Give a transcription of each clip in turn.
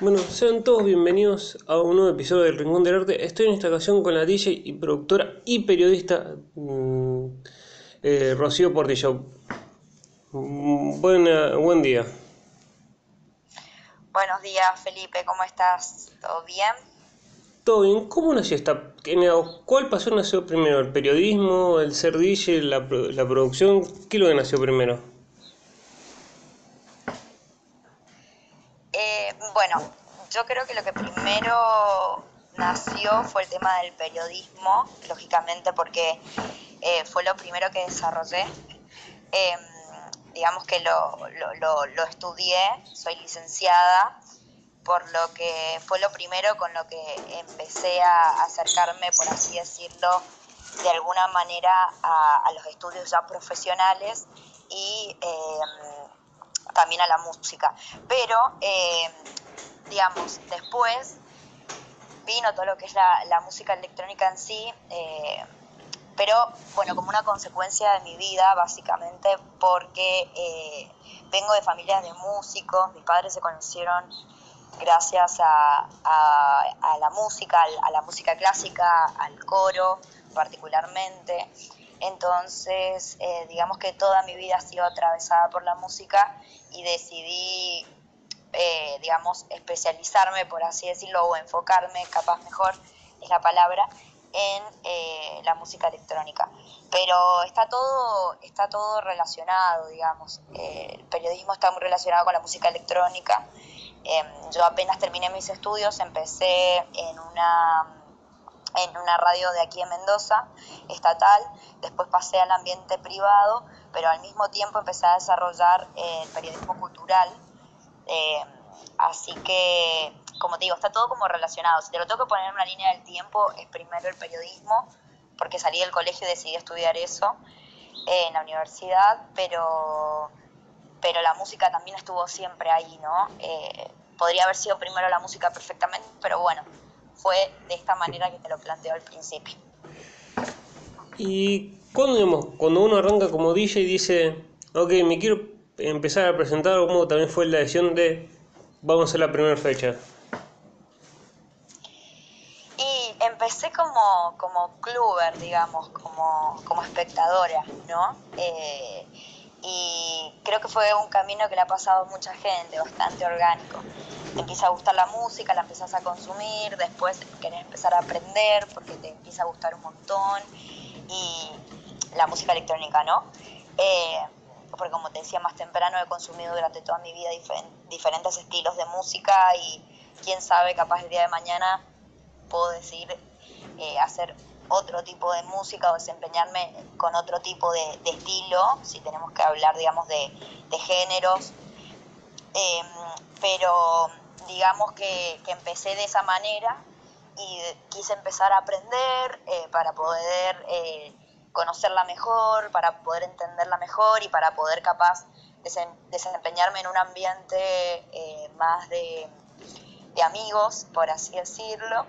Bueno, sean todos bienvenidos a un nuevo episodio del Rincón del Arte. Estoy en esta ocasión con la DJ y productora y periodista mm, eh, Rocío Portillo. Mm, buena, buen día. Buenos días, Felipe, ¿cómo estás? ¿Todo bien? Todo bien. ¿Cómo nació esta? ¿Cuál pasó nació primero? ¿El periodismo, el ser DJ, la, la producción? ¿Qué es lo que nació primero? Bueno, yo creo que lo que primero nació fue el tema del periodismo, lógicamente porque eh, fue lo primero que desarrollé. Em, digamos que lo, lo, estudié, soy licenciada, por lo que fue lo primero con lo que empecé a acercarme, por así decirlo, de alguna manera a, los estudios ya profesionales y em, también a la música. Pero em, digamos, después vino todo lo que es la, música electrónica en sí, eh, pero bueno, como una consecuencia de mi vida, básicamente, porque eh, vengo de familias de músicos, mis padres se conocieron gracias a, la música, a la música clásica, al coro particularmente. Entonces, eh, digamos que toda mi vida ha sido atravesada por la música y decidí eh, digamos, especializarme, por así decirlo, o enfocarme, capaz mejor es la palabra, en eh, la música electrónica. Pero está todo, está todo relacionado, digamos. Eh, el periodismo está muy relacionado con la música electrónica. Em, yo apenas terminé mis estudios, empecé en una en una radio de aquí en Mendoza, estatal, después pasé al ambiente privado, pero al mismo tiempo empecé a desarrollar el periodismo cultural, eh, así que, como te digo, está todo como relacionado. Si te lo tengo que poner en una línea del tiempo, es primero el periodismo, porque salí del colegio y decidí estudiar eso eh, en la universidad, pero, pero la música también estuvo siempre ahí, ¿no? Eh, podría haber sido primero la música perfectamente, pero bueno, fue de esta manera que te lo planteo al principio. Y cuando, cuando uno arranca como DJ y dice, ok, me quiero empezar a presentar cómo también fue la decisión de vamos a la primera fecha? Y empecé como, como cluber, digamos, como, como espectadora, ¿no? Eh, y creo que fue un camino que le ha pasado a mucha gente, bastante orgánico. Te empieza a gustar la música, la empiezas a consumir, después querés empezar a aprender porque te empieza a gustar un montón y la música electrónica, ¿no? Eh, porque como te decía más temprano, he consumido durante toda mi vida diferentes estilos de música y quién sabe, capaz el día de mañana puedo decidir eh, hacer otro tipo de música o desempeñarme con otro tipo de, estilo, si tenemos que hablar, digamos, de, géneros. Em, pero digamos que, empecé de esa manera y quise empezar a aprender eh, para poder eh, conocerla mejor, para poder entenderla mejor y para poder capaz desempeñarme en un ambiente eh, más de, amigos, por así decirlo.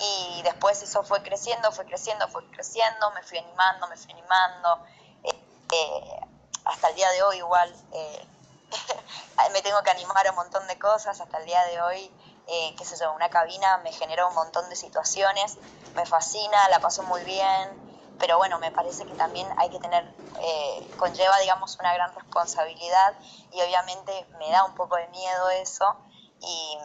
Y después eso fue creciendo, fue creciendo, fue creciendo, me fui animando, me fui animando. Eh, eh, hasta el día de hoy igual me tengo que animar a un montón de cosas, hasta el día de hoy, qué sé yo, una cabina me genera un montón de situaciones, me fascina, la paso muy bien, pero bueno, me parece que también hay que tener, eh, conlleva, digamos, una gran responsabilidad y obviamente me da un poco de miedo eso y,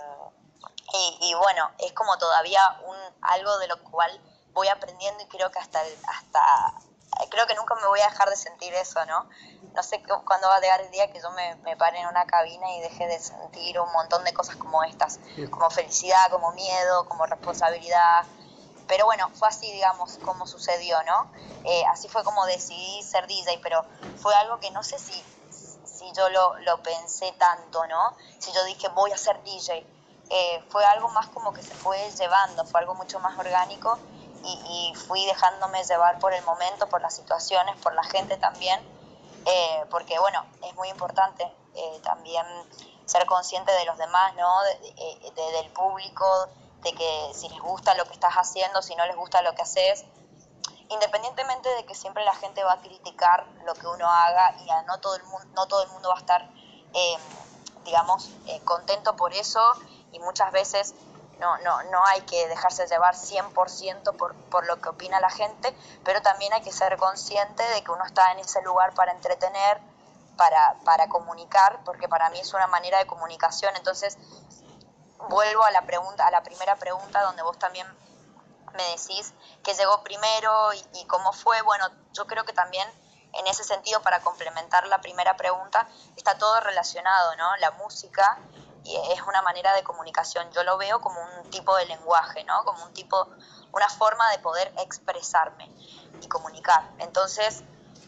y, bueno, es como todavía un, algo de lo cual voy aprendiendo y creo que hasta, hasta creo que nunca me voy a dejar de sentir eso, ¿no? No sé cuándo va a llegar el día que yo me, me pare en una cabina y deje de sentir un montón de cosas como estas, como felicidad, como miedo, como responsabilidad, pero bueno, fue así, digamos, como sucedió, ¿no? Eh, así fue como decidí ser DJ, pero fue algo que no sé si, si yo lo, lo pensé tanto, ¿no? Si yo dije, voy a ser DJ. Eh, fue algo más como que se fue llevando, fue algo mucho más orgánico y, fui dejándome llevar por el momento, por las situaciones, por la gente también, eh, porque bueno, es muy importante también ser consciente de los demás, ¿no? del público, de que si les gusta lo que estás haciendo, si no les gusta lo que haces, independientemente de que siempre la gente va a criticar lo que uno haga y no todo el mundo, no todo el mundo va a estar, em, digamos, eh, contento por eso y muchas veces no, no, no hay que dejarse llevar 100% por, por lo que opina la gente, pero también hay que ser consciente de que uno está en ese lugar para entretener, para, para comunicar, porque para mí es una manera de comunicación. Entonces, vuelvo a la pregunta, a la primera pregunta donde vos también me decís qué llegó primero y, y, cómo fue. Bueno, yo creo que también en ese sentido, para complementar la primera pregunta, está todo relacionado, ¿no? La música es una manera de comunicación. Yo lo veo como un tipo de lenguaje, ¿no? Como un tipo, una forma de poder expresarme y comunicar. Entonces,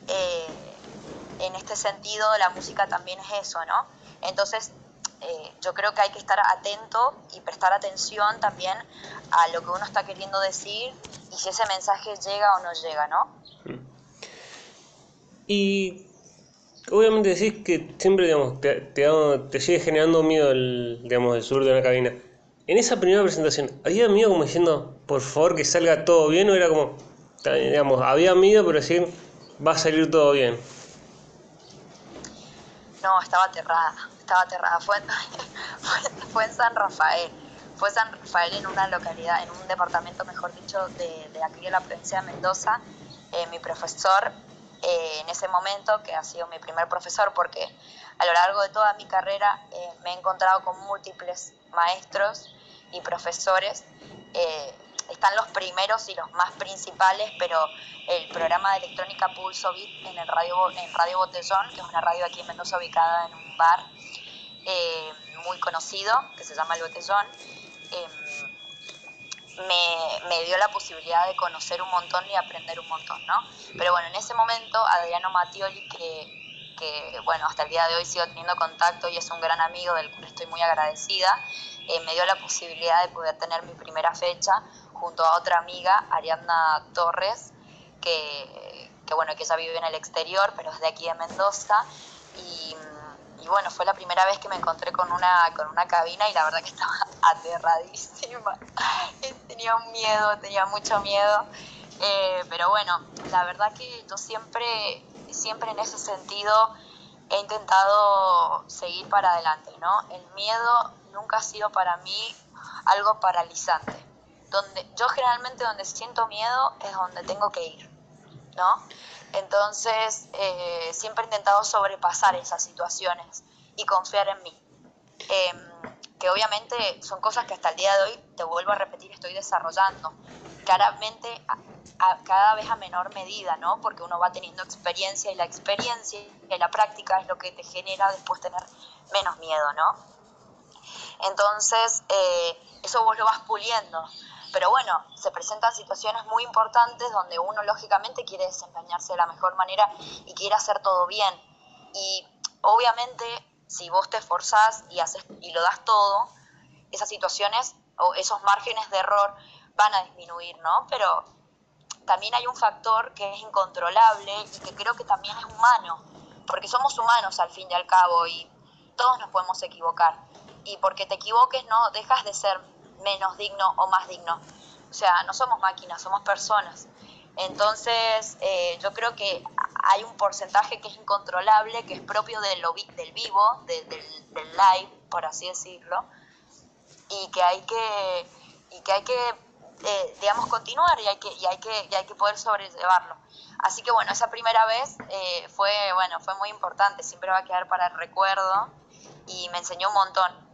eh, en este sentido, la música también es eso, ¿no? Entonces, eh, yo creo que hay que estar atento y prestar atención también a lo que uno está queriendo decir y si ese mensaje llega o no llega, ¿no? Y obviamente decís que siempre digamos, te, te, sigue generando miedo el, digamos, el sur de una cabina. En esa primera presentación, ¿había miedo como diciendo, por favor que salga todo bien? ¿O era como, digamos, había miedo pero decir, va a salir todo bien? No, estaba aterrada, estaba aterrada. Fue, fue, en San Rafael. Fue San Rafael en una localidad, en un departamento, mejor dicho, de, de aquí de la provincia de Mendoza. Eh, mi profesor eh, en ese momento, que ha sido mi primer profesor, porque a lo largo de toda mi carrera eh, me he encontrado con múltiples maestros y profesores. Eh, están los primeros y los más principales, pero el programa de electrónica Pulso Beat en, el radio, en Radio Botellón, que es una radio aquí en Mendoza ubicada en un bar muy conocido, que se llama El Botellón, me, me, dio la posibilidad de conocer un montón y aprender un montón, ¿no? Pero bueno, en ese momento Adriano Mattioli, que, que bueno, hasta el día de hoy sigo teniendo contacto y es un gran amigo del cual estoy muy agradecida, eh, me dio la posibilidad de poder tener mi primera fecha junto a otra amiga, Ariadna Torres, que, que bueno, que ella vive en el exterior, pero es de aquí de Mendoza, y y bueno, fue la primera vez que me encontré con una, con una cabina y la verdad que estaba aterradísima. tenía un miedo, tenía mucho miedo. Eh, pero bueno, la verdad que yo siempre, siempre en ese sentido he intentado seguir para adelante, ¿no? El miedo nunca ha sido para mí algo paralizante. Donde, yo generalmente donde siento miedo es donde tengo que ir, ¿no? Entonces, eh, siempre he intentado sobrepasar esas situaciones y confiar en mí. Em, que obviamente son cosas que hasta el día de hoy, te vuelvo a repetir, estoy desarrollando. Claramente, cada vez a menor medida, ¿no? Porque uno va teniendo experiencia y la experiencia y la práctica es lo que te genera después tener menos miedo, ¿no? Entonces, eh, eso vos lo vas puliendo. Pero bueno, se presentan situaciones muy importantes donde uno lógicamente quiere desempeñarse de la mejor manera y quiere hacer todo bien. Y obviamente si vos te esforzás y, haces, y lo das todo, esas situaciones o esos márgenes de error van a disminuir, ¿no? Pero también hay un factor que es incontrolable y que creo que también es humano, porque somos humanos al fin y al cabo y todos nos podemos equivocar. Y porque te equivoques no dejas de ser menos digno o más digno. O sea, no somos máquinas, somos personas. Entonces, eh, yo creo que hay un porcentaje que es incontrolable, que es propio de lo, del vivo, del, del, live, por así decirlo, y que hay que, y que, hay que eh, digamos, continuar y hay, que, y, hay que, y hay que poder sobrellevarlo. Así que bueno, esa primera vez eh, fue, bueno, fue muy importante, siempre va a quedar para el recuerdo y me enseñó un montón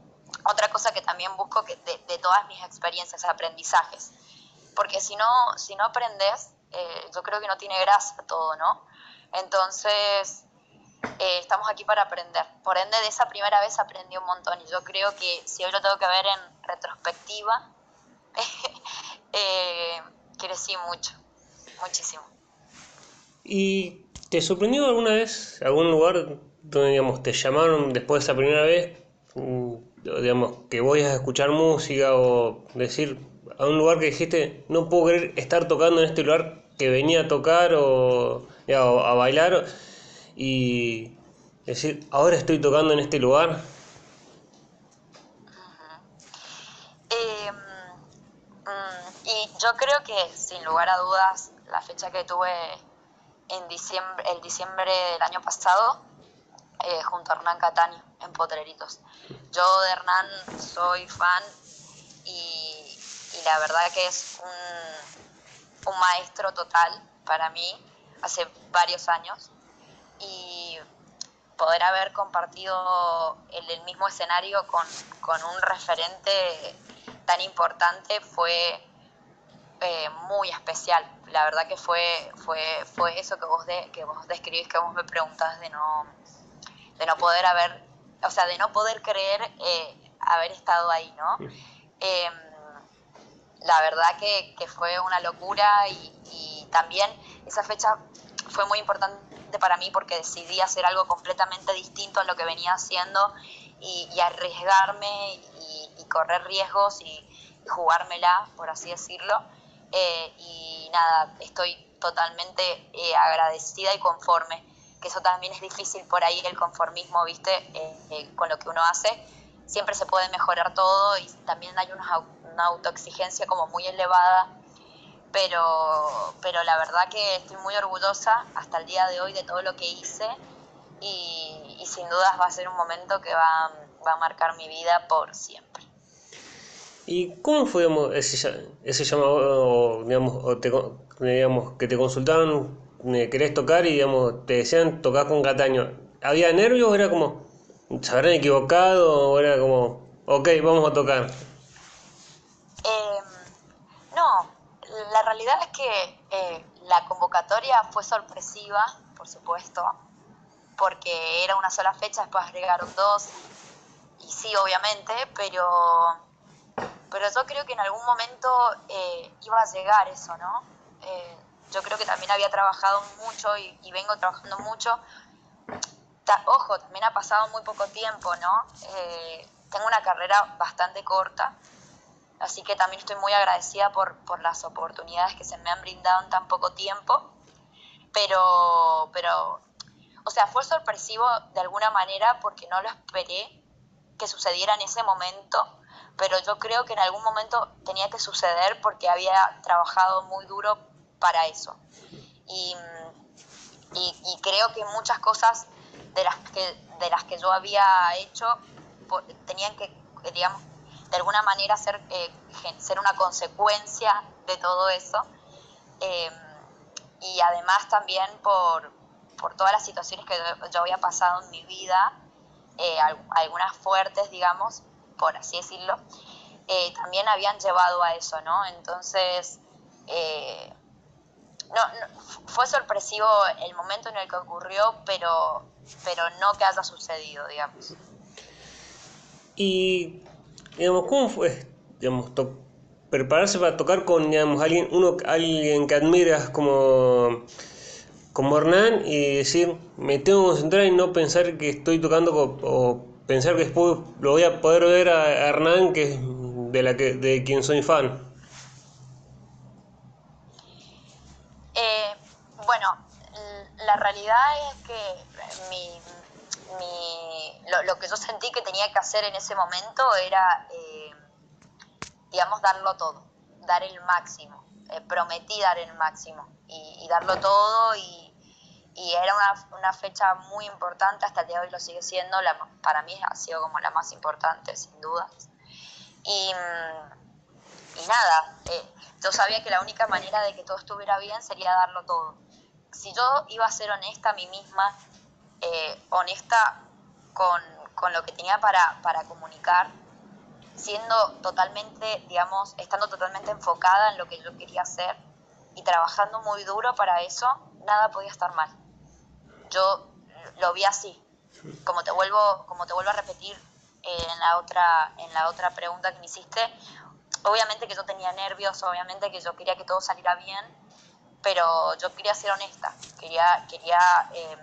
otra cosa que también busco que de, todas mis experiencias, aprendizajes. Porque si no, si no aprendes, eh, yo creo que no tiene gracia todo, ¿no? Entonces, eh, estamos aquí para aprender. Por ende, de esa primera vez aprendí un montón y yo creo que si hoy lo tengo que ver en retrospectiva, eh, crecí mucho, muchísimo. ¿Y te sorprendió alguna vez algún lugar donde digamos, te llamaron después de esa primera vez? Digamos, que voy a escuchar música o decir a un lugar que dijiste, no puedo querer estar tocando en este lugar que venía a tocar o, a bailar y decir, ahora estoy tocando en este lugar? Em, mm, y yo creo que sin lugar a dudas la fecha que tuve en diciembre, el diciembre del año pasado, eh, junto a Hernán Cataño en Potreritos. yo de Hernán soy fan y, la verdad que es un, maestro total para mí hace varios años y poder haber compartido el, el mismo escenario con, con, un referente tan importante fue eh, muy especial. La verdad que fue, fue, fue eso que vos, de, que vos describís, que vos me preguntás de no, de no poder haber, o sea, de no poder creer eh, haber estado ahí, ¿no? Em, la verdad que, que, fue una locura y, y también esa fecha fue muy importante para mí porque decidí hacer algo completamente distinto a lo que venía haciendo y, y arriesgarme y, y, correr riesgos y, jugármela, por así decirlo. Eh, y nada, estoy totalmente eh, agradecida y conforme, que eso también es difícil por ahí el conformismo, viste, eh, con lo que uno hace. Siempre se puede mejorar todo y también hay una, una autoexigencia como muy elevada pero, pero la verdad que estoy muy orgullosa hasta el día de hoy de todo lo que hice y, sin dudas va a ser un momento que va, va, a marcar mi vida por siempre. ¿Y cómo fue ese, ese llamado, digamos, o digamos, que te consultaban, querés tocar y digamos, te decían tocar con Cataño? ¿Había nervios o era como, se habrán equivocado o era como, ok, vamos a tocar? Eh, no, la realidad es que eh, la convocatoria fue sorpresiva, por supuesto, porque era una sola fecha, después agregaron dos, y sí, obviamente, pero, pero yo creo que en algún momento eh, iba a llegar eso, ¿no? Eh, yo creo que también había trabajado mucho y, vengo trabajando mucho. Ojo, también ha pasado muy poco tiempo, ¿no? Eh, tengo una carrera bastante corta, Así que también estoy muy agradecida por, por las oportunidades que se me han brindado en tan poco tiempo. Pero, pero, o sea, fue sorpresivo de alguna manera porque no lo esperé que sucediera en ese momento, pero yo creo que en algún momento tenía que suceder porque había trabajado muy duro para eso. Y, y, creo que muchas cosas de las que, de las que yo había hecho tenían que, digamos, de alguna manera ser, eh, ser una consecuencia de todo eso. Eh, y además también por, por, todas las situaciones que yo había pasado en mi vida, eh, algunas fuertes, digamos, por así decirlo, también habían llevado a eso, ¿no? Entonces, no, no, fue sorpresivo el momento en el que ocurrió, pero, pero no que haya sucedido, digamos. Y digamos, ¿cómo fue, digamos, prepararse para tocar con, digamos, alguien, uno, alguien que admiras como, como Hernán y decir, me tengo que concentrar y no pensar que estoy tocando o, pensar que después lo voy a poder ver a Hernán, que de, la que, de quien soy fan? Eh, bueno, la realidad es que mi, lo, que yo sentí que tenía que hacer en ese momento era, eh, digamos, darlo todo, dar el máximo. Eh, prometí dar el máximo y, darlo todo y, era una, una, fecha muy importante, hasta el día de hoy lo sigue siendo, la, para mí ha sido como la más importante, sin dudas. Y, y nada, eh, yo sabía que la única manera de que todo estuviera bien sería darlo todo. Si yo iba a ser honesta a mí misma eh, honesta con, con, lo que tenía para, para comunicar, siendo totalmente, digamos, estando totalmente enfocada en lo que yo quería hacer y trabajando muy duro para eso, nada podía estar mal. Yo lo vi así. Como te vuelvo, como te vuelvo a repetir eh, en, la otra, en la otra pregunta que me hiciste, obviamente que yo tenía nervios, obviamente que yo quería que todo saliera bien, pero yo quería ser honesta, quería, quería eh,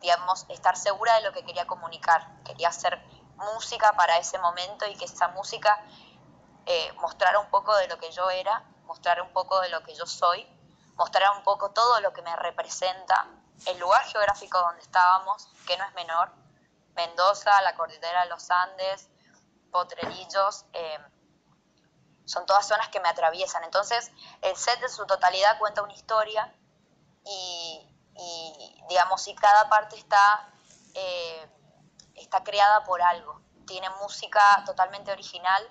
digamos, estar segura de lo que quería comunicar. Quería hacer música para ese momento y que esa música eh, mostrara un poco de lo que yo era, mostrara un poco de lo que yo soy, mostrara un poco todo lo que me representa, el lugar geográfico donde estábamos, que no es menor, Mendoza, la cordillera de los Andes, Potrerillos, eh, son todas zonas que me atraviesan. Entonces, el set de su totalidad cuenta una historia y, y digamos, si cada parte está, eh, está creada por algo, tiene música totalmente original,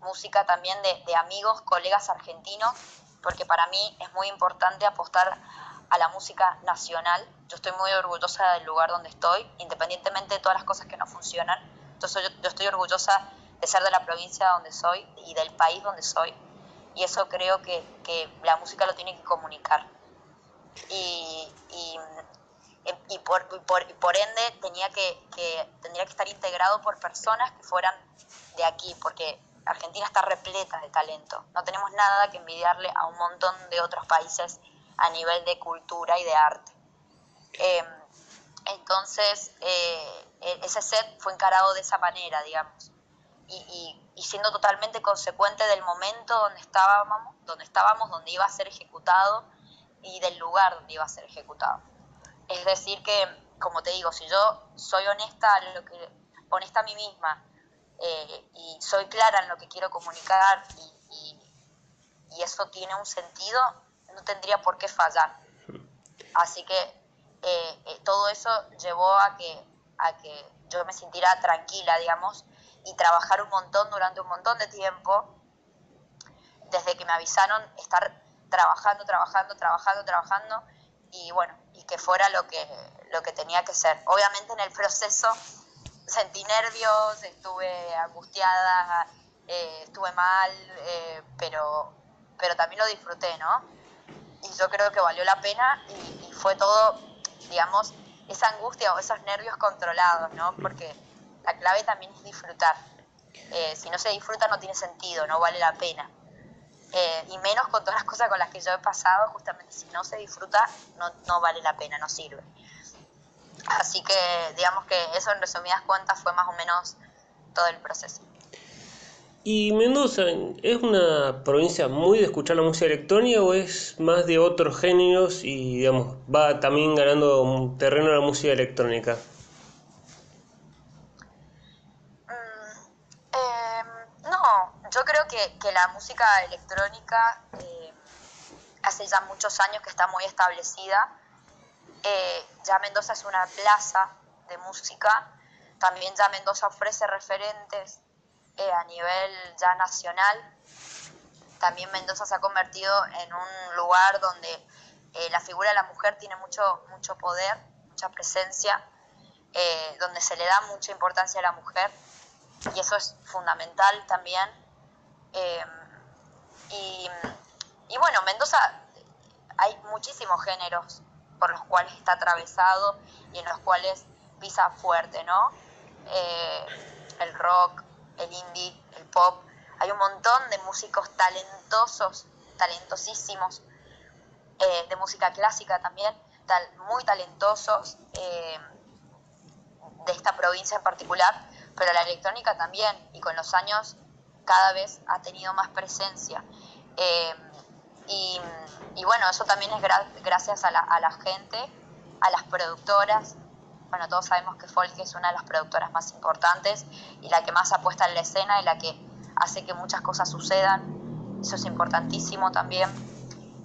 música también de, de amigos, colegas argentinos, porque para mí es muy importante apostar a la música nacional. Yo estoy muy orgullosa del lugar donde estoy, independientemente de todas las cosas que no funcionan. Entonces yo, estoy orgullosa de ser de la provincia donde soy y del país donde soy. Y eso creo que, que la música lo tiene que comunicar. Y, y, y por, por, por, ende tenía que, que, tendría que estar integrado por personas que fueran de aquí, porque Argentina está repleta de talento. No tenemos nada que envidiarle a un montón de otros países a nivel de cultura y de arte. Eh, entonces, eh, e-, ese set fue encarado de esa manera, digamos, y, y, y, siendo totalmente consecuente del momento donde estábamos, donde estábamos, donde iba a ser ejecutado y del lugar donde iba a ser ejecutado. Es decir que, como te digo, si yo soy honesta, lo que, honesta a mí misma eh, y soy clara en lo que quiero comunicar y, y eso tiene un sentido, no tendría por qué fallar. Así que eh, eh, todo eso llevó a que, a que yo me sintiera tranquila, digamos, y trabajar un montón durante un montón de tiempo, desde que me avisaron estar trabajando, trabajando, trabajando, trabajando, y bueno, y que fuera lo que, lo que tenía que ser. Obviamente en el proceso sentí nervios, estuve angustiada, eh, estuve mal, eh, pero, pero también lo disfruté, ¿no? y yo creo que valió la pena y, y, fue todo, digamos, esa angustia o esos nervios controlados, ¿no? Porque la clave también es disfrutar. Eh, si no se disfruta no tiene sentido, no vale la pena. Eh, y menos con todas las cosas con las que yo he pasado, justamente si no se disfruta no, no vale la pena, no sirve. Así que digamos que eso en resumidas cuentas fue más o menos todo el proceso. ¿Y Mendoza es una provincia muy de escuchar la música electrónica o es más de otros géneros y digamos va también ganando terreno la música electrónica? Mm, eh, no, yo creo que, que, la música electrónica eh, hace ya muchos años que está muy establecida. Eh, ya Mendoza es una plaza de música, también ya Mendoza ofrece referentes eh, a nivel ya nacional. También Mendoza se ha convertido en un lugar donde la figura de la mujer tiene mucho, mucho poder, mucha presencia, donde se le da mucha importancia a la mujer y eso es fundamental también. Eh, y, bueno, Mendoza hay muchísimos géneros por los cuales está atravesado y en los cuales pisa fuerte, ¿no? el rock, el indie, el pop. Hay un montón de músicos talentosos, talentosísimos, eh, de música clásica también, muy talentosos eh, de esta provincia en particular, pero la electrónica también, y con los años cada vez ha tenido más presencia. Eh, y, bueno, eso también es gra gracias a la, a gente, a las productoras, bueno, todos sabemos que Folk es una de las productoras más importantes y la que más apuesta en la escena y la que hace que muchas cosas sucedan. Eso es importantísimo también.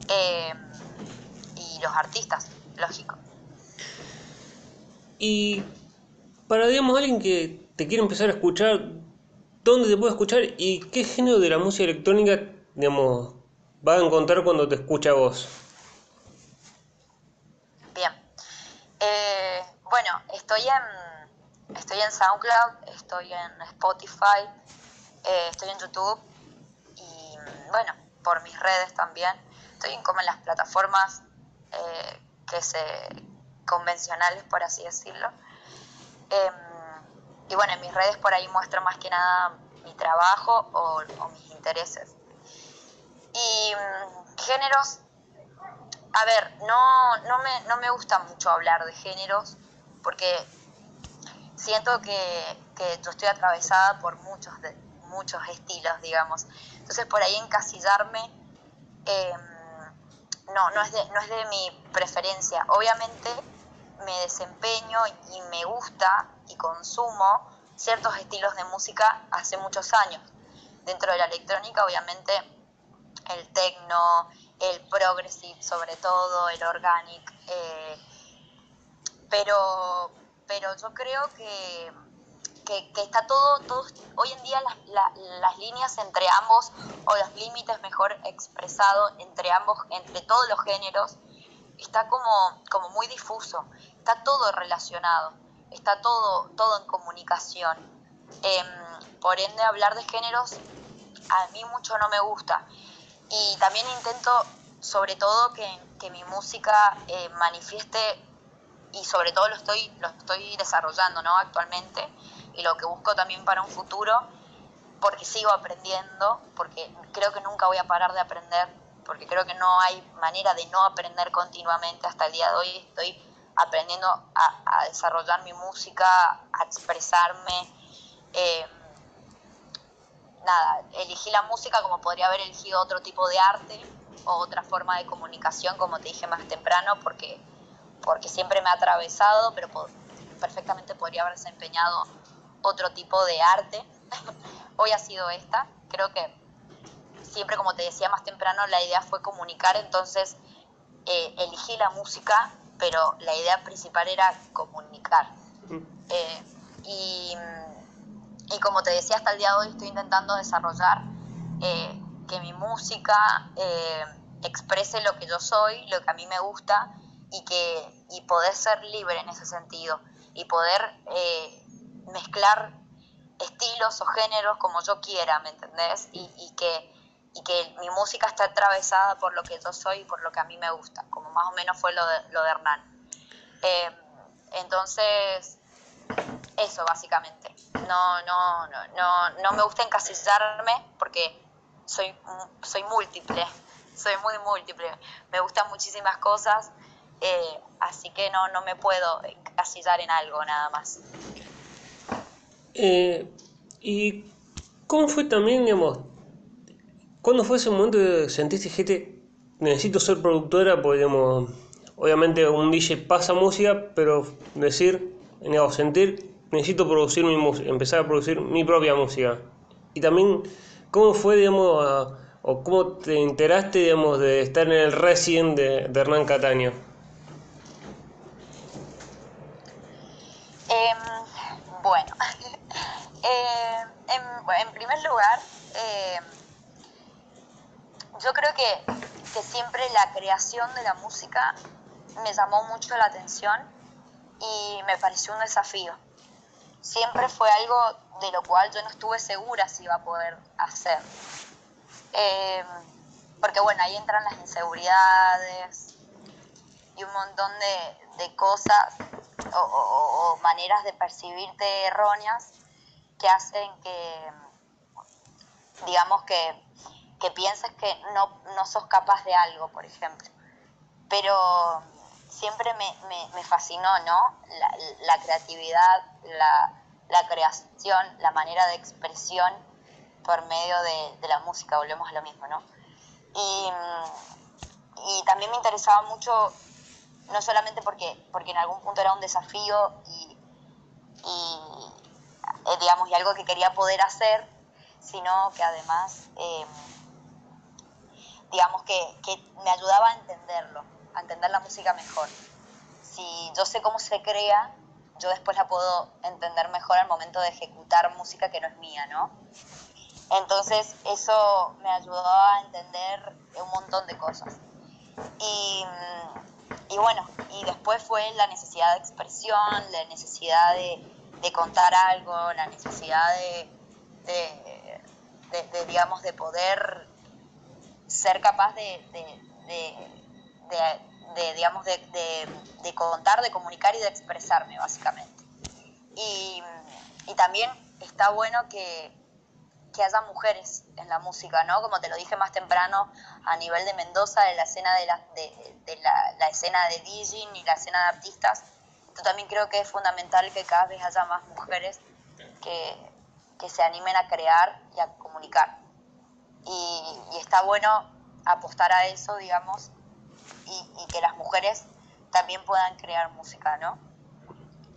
Eh, y los artistas, lógico. Y para, digamos, alguien que te quiere empezar a escuchar, ¿dónde te puede escuchar y qué género de la música electrónica, digamos, va a encontrar cuando te escucha vos? Bien. Eh, bueno, estoy en, estoy en SoundCloud, estoy en Spotify, eh, estoy en YouTube y bueno, por mis redes también. Estoy en, como en las plataformas eh, que se convencionales, por así decirlo. Eh, y bueno, en mis redes por ahí muestro más que nada mi trabajo o, mis intereses. Y um, géneros, a ver, no, no, me, no me gusta mucho hablar de géneros porque siento que, que yo estoy atravesada por muchos, de, muchos estilos, digamos. Entonces por ahí encasillarme eh, no, no, es de, no es de mi preferencia. Obviamente me desempeño y me gusta y consumo ciertos estilos de música hace muchos años. Dentro de la electrónica, obviamente, el techno, el progressive sobre todo, el organic, eh, pero, pero yo creo que, que, está todo, todo, hoy en día las, las líneas entre ambos, o los límites mejor expresado entre ambos, entre todos los géneros, está como, como muy difuso, está todo relacionado, está todo, todo en comunicación. Em, por ende, hablar de géneros a mí mucho no me gusta. Y también intento, sobre todo, que, que mi música eh, manifieste, y sobre todo lo estoy, lo estoy desarrollando ¿no? actualmente, y lo que busco también para un futuro, porque sigo aprendiendo, porque creo que nunca voy a parar de aprender, porque creo que no hay manera de no aprender continuamente. Hasta el día de hoy estoy aprendiendo a, desarrollar mi música, a expresarme. Eh, nada, elegí la música como podría haber elegido otro tipo de arte o otra forma de comunicación, como te dije más temprano, porque, porque siempre me ha atravesado, pero perfectamente podría haber desempeñado otro tipo de arte. Hoy ha sido esta. Creo que siempre, como te decía más temprano, la idea fue comunicar, entonces eh, elegí la música, pero la idea principal era comunicar. Eh, y y como te decía, hasta el día de hoy estoy intentando desarrollar eh, que mi música eh, exprese lo que yo soy, lo que a mí me gusta y, que, y poder ser libre en ese sentido y poder eh, mezclar estilos o géneros como yo quiera, ¿me entendés? Y, y, que, y que mi música está atravesada por lo que yo soy y por lo que a mí me gusta, como más o menos fue lo de, lo de Hernán. entonces, eso básicamente. No, no, no, no, no me gusta encasillarme porque soy, soy múltiple, soy muy múltiple. Me gustan muchísimas cosas, eh, así que no, no me puedo encasillar en algo nada más. Eh, ¿Y cómo fue también, digamos, cuándo fue ese momento que sentiste, gente, necesito ser productora? Digamos, obviamente un DJ pasa música, pero decir, digamos, sentir necesito producir mi empezar a producir mi propia música. Y también, ¿cómo fue, digamos, o cómo te enteraste, digamos, de estar en el Resident de, Hernán Cataño? Em, bueno, eh, en, primer lugar, em, yo creo que, que siempre la creación de la música me llamó mucho la atención y me pareció un desafío siempre fue algo de lo cual yo no estuve segura si iba a poder hacer. Eh, porque bueno, ahí entran las inseguridades y un montón de, cosas o, maneras de percibirte erróneas que hacen que, digamos, que, que pienses que no, no sos capaz de algo, por ejemplo. Pero siempre me, fascinó, ¿no? La, creatividad, la, creación, la manera de expresión por medio de, la música, volvemos a lo mismo, ¿no? Y, también me interesaba mucho, no solamente porque, porque en algún punto era un desafío y, eh, digamos, y algo que quería poder hacer, sino que además, eh, digamos, que, que me ayudaba a entenderlo, a entender la música mejor. Si yo sé cómo se crea, yo después la puedo entender mejor al momento de ejecutar música que no es mía, ¿no? Entonces eso me ayudó a entender un montón de cosas. Y, bueno, y después fue la necesidad de expresión, la necesidad de, contar algo, la necesidad de, digamos, de poder ser capaz de, de, digamos, de, de, contar, de comunicar y de expresarme, básicamente. Y, y también está bueno que, que, haya mujeres en la música, ¿no? Como te lo dije más temprano, a nivel de Mendoza, de la escena de la, de, la, la, escena de DJing y la escena de artistas, yo también creo que es fundamental que cada vez haya más mujeres que, que se animen a crear y a comunicar. Y, está bueno apostar a eso, digamos, y, que las mujeres también puedan crear música, ¿no?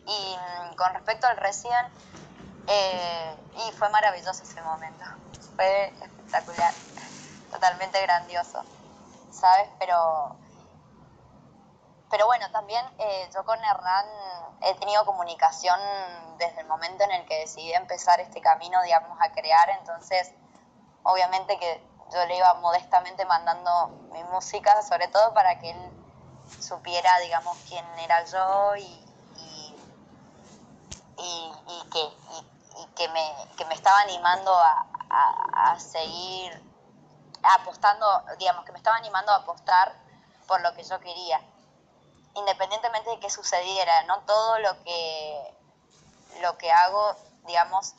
Y mm, con respecto al recién, eh, y fue maravilloso ese momento, fue espectacular, totalmente grandioso, ¿sabes? Pero pero bueno, también eh, yo con Hernán he tenido comunicación desde el momento en el que decidí empezar este camino, digamos, a crear, entonces obviamente que yo le iba modestamente mandando mi música, sobre todo para que él supiera, digamos, quién era yo y, y, que, que, me, que me estaba animando a, a, seguir apostando, digamos, que me estaba animando a apostar por lo que yo quería, independientemente de qué sucediera, no todo lo que, lo que hago, digamos,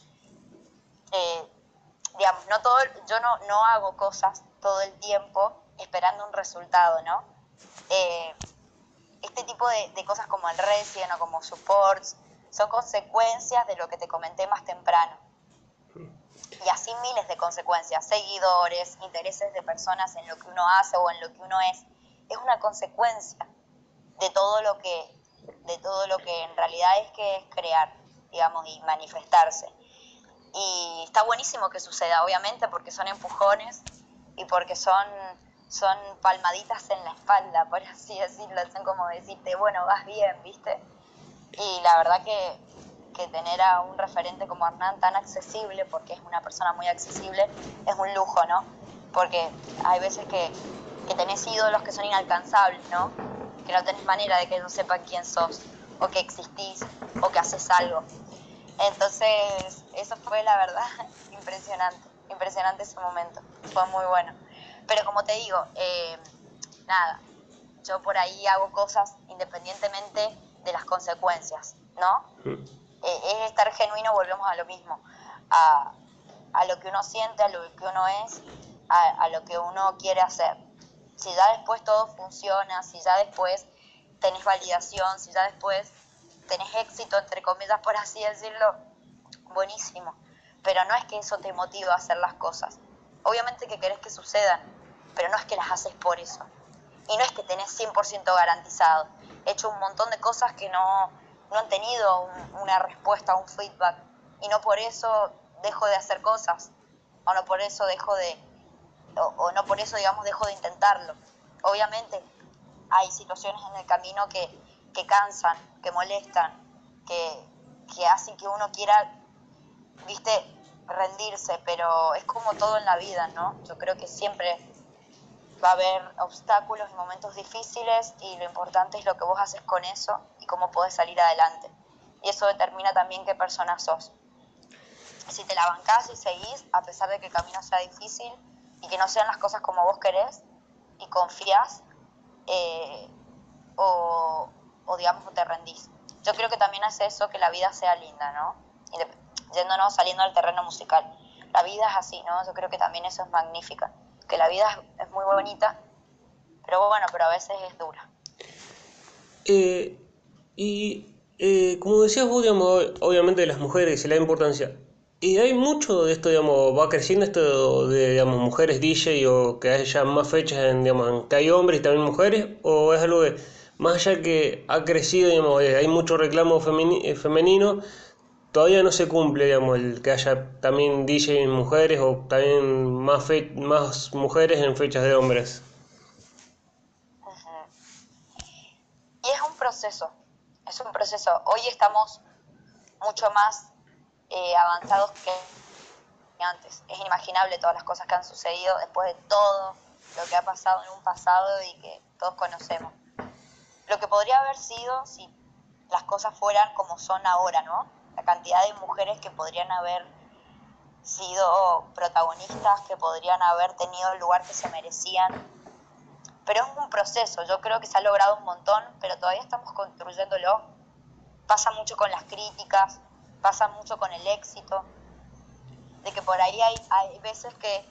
eh, digamos, no todo, yo no, no hago cosas todo el tiempo esperando un resultado, ¿no? Eh, este tipo de, cosas como el Resident o como supports son consecuencias de lo que te comenté más temprano. Y así miles de consecuencias, seguidores, intereses de personas en lo que uno hace o en lo que uno es. Es una consecuencia de todo lo que, de todo lo que en realidad es que es crear, digamos, y manifestarse. Y está buenísimo que suceda, obviamente, porque son empujones y porque son, son palmaditas en la espalda, por así decirlo. Son como decirte, bueno, vas bien, ¿viste? Y la verdad que, que tener a un referente como Hernán tan accesible, porque es una persona muy accesible, es un lujo, ¿no? Porque hay veces que, que tenés ídolos que son inalcanzables, ¿no? Que no tenés manera de que ellos sepan quién sos, o que existís, o que haces algo. Entonces, eso fue la verdad impresionante, impresionante ese momento, fue muy bueno. Pero como te digo, eh, nada, yo por ahí hago cosas independientemente de las consecuencias, ¿no? Mm. Eh, es estar genuino, volvemos a lo mismo, a, lo que uno siente, a lo que uno es, a, a lo que uno quiere hacer. Si ya después todo funciona, si ya después tenés validación, si ya después tenés éxito, entre comillas, por así decirlo, buenísimo. Pero no es que eso te motive a hacer las cosas. Obviamente que querés que sucedan, pero no es que las haces por eso. Y no es que tenés 100% garantizado. He hecho un montón de cosas que no, no han tenido una respuesta, un feedback. Y no por eso dejo de hacer cosas. O no por eso dejo de... o no por eso, digamos, dejo de intentarlo. Obviamente hay situaciones en el camino que, que cansan, que molestan, que, que hacen que uno quiera, viste, rendirse, pero es como todo en la vida, ¿no? Yo creo que siempre va a haber obstáculos y momentos difíciles y lo importante es lo que vos haces con eso y cómo podés salir adelante. Y eso determina también qué persona sos. Si te la bancás y seguís, a pesar de que el camino sea difícil y que no sean las cosas como vos querés y confías, eh, o, o digamos te rendís. Yo creo que también hace eso que la vida sea linda, ¿no? Yéndonos, saliendo del terreno musical. La vida es así, ¿no? Yo creo que también eso es magnífica. Que la vida es, muy bonita, pero bueno, pero a veces es dura. Eh, y eh, como decías vos, digamos, obviamente de las mujeres y la importancia. Y hay mucho de esto, digamos, va creciendo esto de, digamos, mujeres DJ o que haya más fechas en, digamos, que hay hombres y también mujeres, o es algo de más allá que ha crecido, digamos, eh, hay mucho reclamo eh, femenino, todavía no se cumple, digamos, el que haya también DJ mujeres o también más, más mujeres en fechas de hombres. Y es un proceso, es un proceso. Hoy estamos mucho más eh, avanzados que antes. Es inimaginable todas las cosas que han sucedido después de todo lo que ha pasado en un pasado y que todos conocemos lo que podría haber sido si las cosas fueran como son ahora, ¿no? La cantidad de mujeres que podrían haber sido protagonistas, que podrían haber tenido el lugar que se merecían. Pero es un proceso, yo creo que se ha logrado un montón, pero todavía estamos construyéndolo. Pasa mucho con las críticas, pasa mucho con el éxito, de que por ahí hay, hay veces que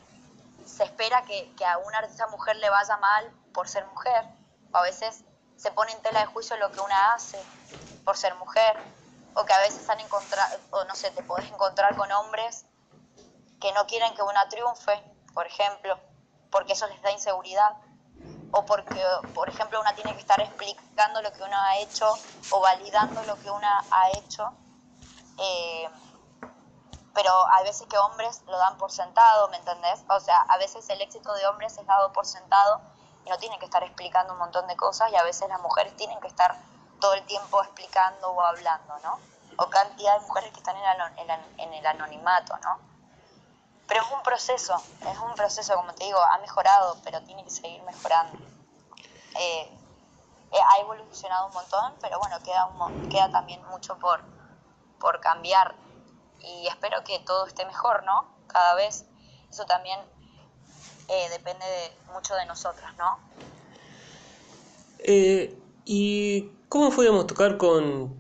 se espera que, que a una artista mujer le vaya mal por ser mujer, o a veces se pone en tela de juicio lo que una hace por ser mujer, o que a veces han o no sé, te podés encontrar con hombres que no quieren que una triunfe, por ejemplo, porque eso les da inseguridad, o porque, por ejemplo, una tiene que estar explicando lo que uno ha hecho o validando lo que una ha hecho. Eh, pero hay veces que hombres lo dan por sentado, ¿me entendés? O sea, a veces el éxito de hombres es dado por sentado y no tienen que estar explicando un montón de cosas y a veces las mujeres tienen que estar todo el tiempo explicando o hablando, ¿no? O cantidad de mujeres que están en, el anonimato, ¿no? Pero es un proceso, es un proceso, como te digo, ha mejorado, pero tiene que seguir mejorando. Eh, eh, ha evolucionado un montón, pero bueno, queda, queda también mucho por, por cambiar y espero que todo esté mejor, ¿no? Cada vez eso también eh, depende mucho de nosotros, ¿no? Eh, ¿Y cómo podíamos tocar con,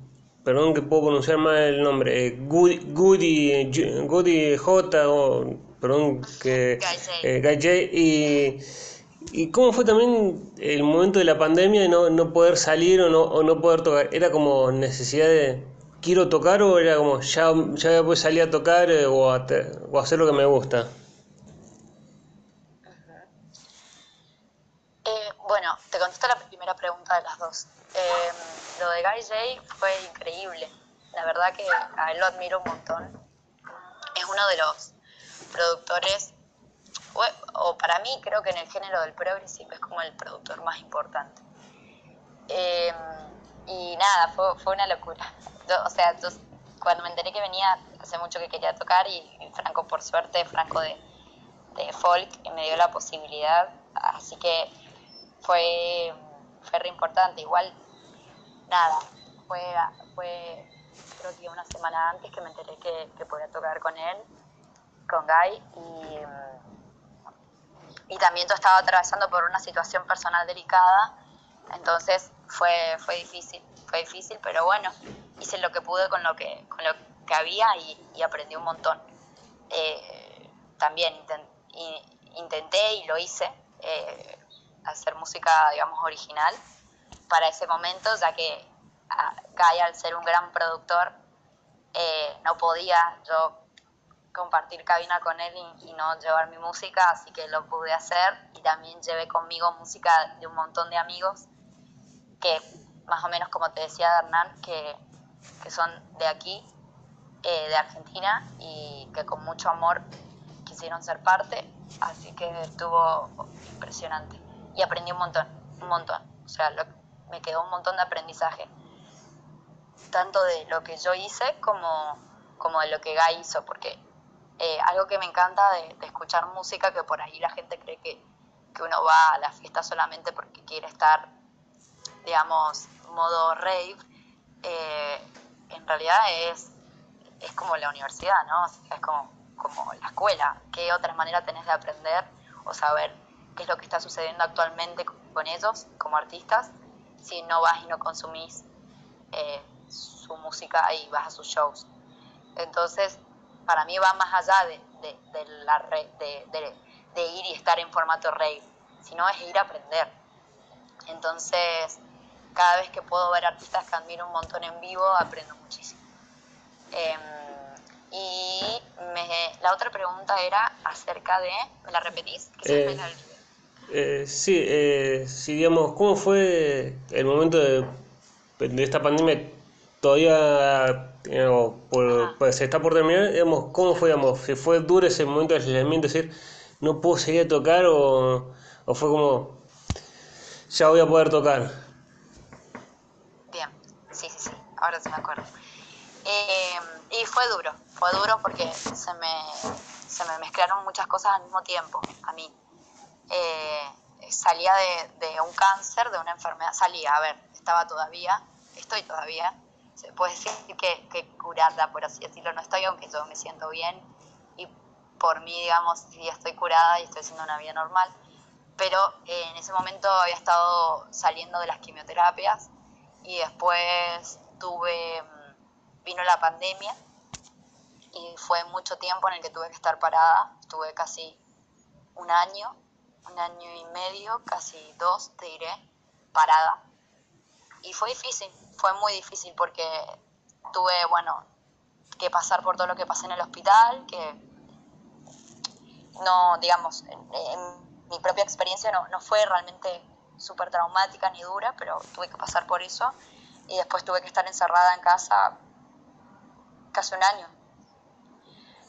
perdón que puedo pronunciar mal el nombre, eh, Goody, Goody, J, o, perdón, que, Guy J, y, y cómo fue también el momento de la pandemia de no, no poder salir o no, o no poder tocar? ¿Era como necesidad de quiero tocar o era como ya, ya voy a salir a tocar eh, o, a o, hacer lo que me gusta? Eh, bueno, te contesto la de las dos. Em, lo de Guy J fue increíble. La verdad que a él lo admiro un montón. Es uno de los productores, o, para mí creo que en el género del progressive es como el productor más importante. Em, y nada, fue, fue una locura o sea, cuando me enteré que venía, hace mucho que quería tocar y, Franco, por suerte, Franco de, de folk, me dio la posibilidad, así que fue, fue re importante. Igual, nada, fue, fue creo que una semana antes que me enteré que, que podía tocar con él, con Guy, y, y también yo estaba atravesando por una situación personal delicada, entonces fue, fue difícil, fue difícil, pero bueno, hice lo que pude con lo que, con lo que había y, aprendí un montón. Eh, también intenté y lo hice eh, hacer música, digamos, original para ese momento, ya que Guy, al ser un gran productor, eh, no podía yo compartir cabina con él y, no llevar mi música, así que lo pude hacer y también llevé conmigo música de un montón de amigos que más o menos como te decía Hernán, que que son de aquí, eh, de Argentina, y que con mucho amor quisieron ser parte, así que estuvo impresionante. Y aprendí un montón, un montón. O sea, me quedó un montón de aprendizaje, tanto de lo que yo hice como, como de lo que Guy hizo, porque eh, algo que me encanta de, escuchar música, que por ahí la gente cree que, que uno va a la fiesta solamente porque quiere estar, digamos, modo rave, eh, en realidad es, es como la universidad, ¿no? es como, como la escuela. ¿Qué otra manera tenés de aprender o saber qué es lo que está sucediendo actualmente con ellos como artistas si no vas y no consumís eh, su música y vas a sus shows? Entonces, para mí va más allá de, de, la de, de, ir y estar en formato rave, sino es ir a aprender. Entonces, cada vez que puedo ver artistas que admiro un montón en vivo, aprendo muchísimo. Em, y la otra pregunta era acerca de, ¿me la repetís? Eh, eh, sí, eh, sí, digamos, ¿cómo fue el momento de, esta pandemia? Todavía pues, se está por terminar, digamos, ¿cómo fue, digamos, si fue duro ese momento de aislamiento, decir, no puedo seguir a tocar o, o fue como, ya voy a poder tocar? ahora se me acuerdo. Eh, y fue duro, fue duro porque se me, se me mezclaron muchas cosas al mismo tiempo a mí. Eh, salía de, un cáncer, de una enfermedad, salía, a ver, estaba todavía, estoy todavía, se puede decir que, que curada, por así decirlo, no estoy, aunque yo me siento bien y por mí, digamos, sí estoy curada y estoy haciendo una vida normal, pero eh, en ese momento había estado saliendo de las quimioterapias y después tuve, mm, vino la pandemia y fue mucho tiempo en el que tuve que estar parada, estuve casi un año, un año y medio, casi dos, te diré, parada. Y fue difícil, fue muy difícil porque tuve, bueno, que pasar por todo lo que pasé en el hospital, que no, digamos, en, mi propia experiencia no, no fue realmente súper traumática ni dura, pero tuve que pasar por eso y después tuve que estar encerrada en casa casi un año.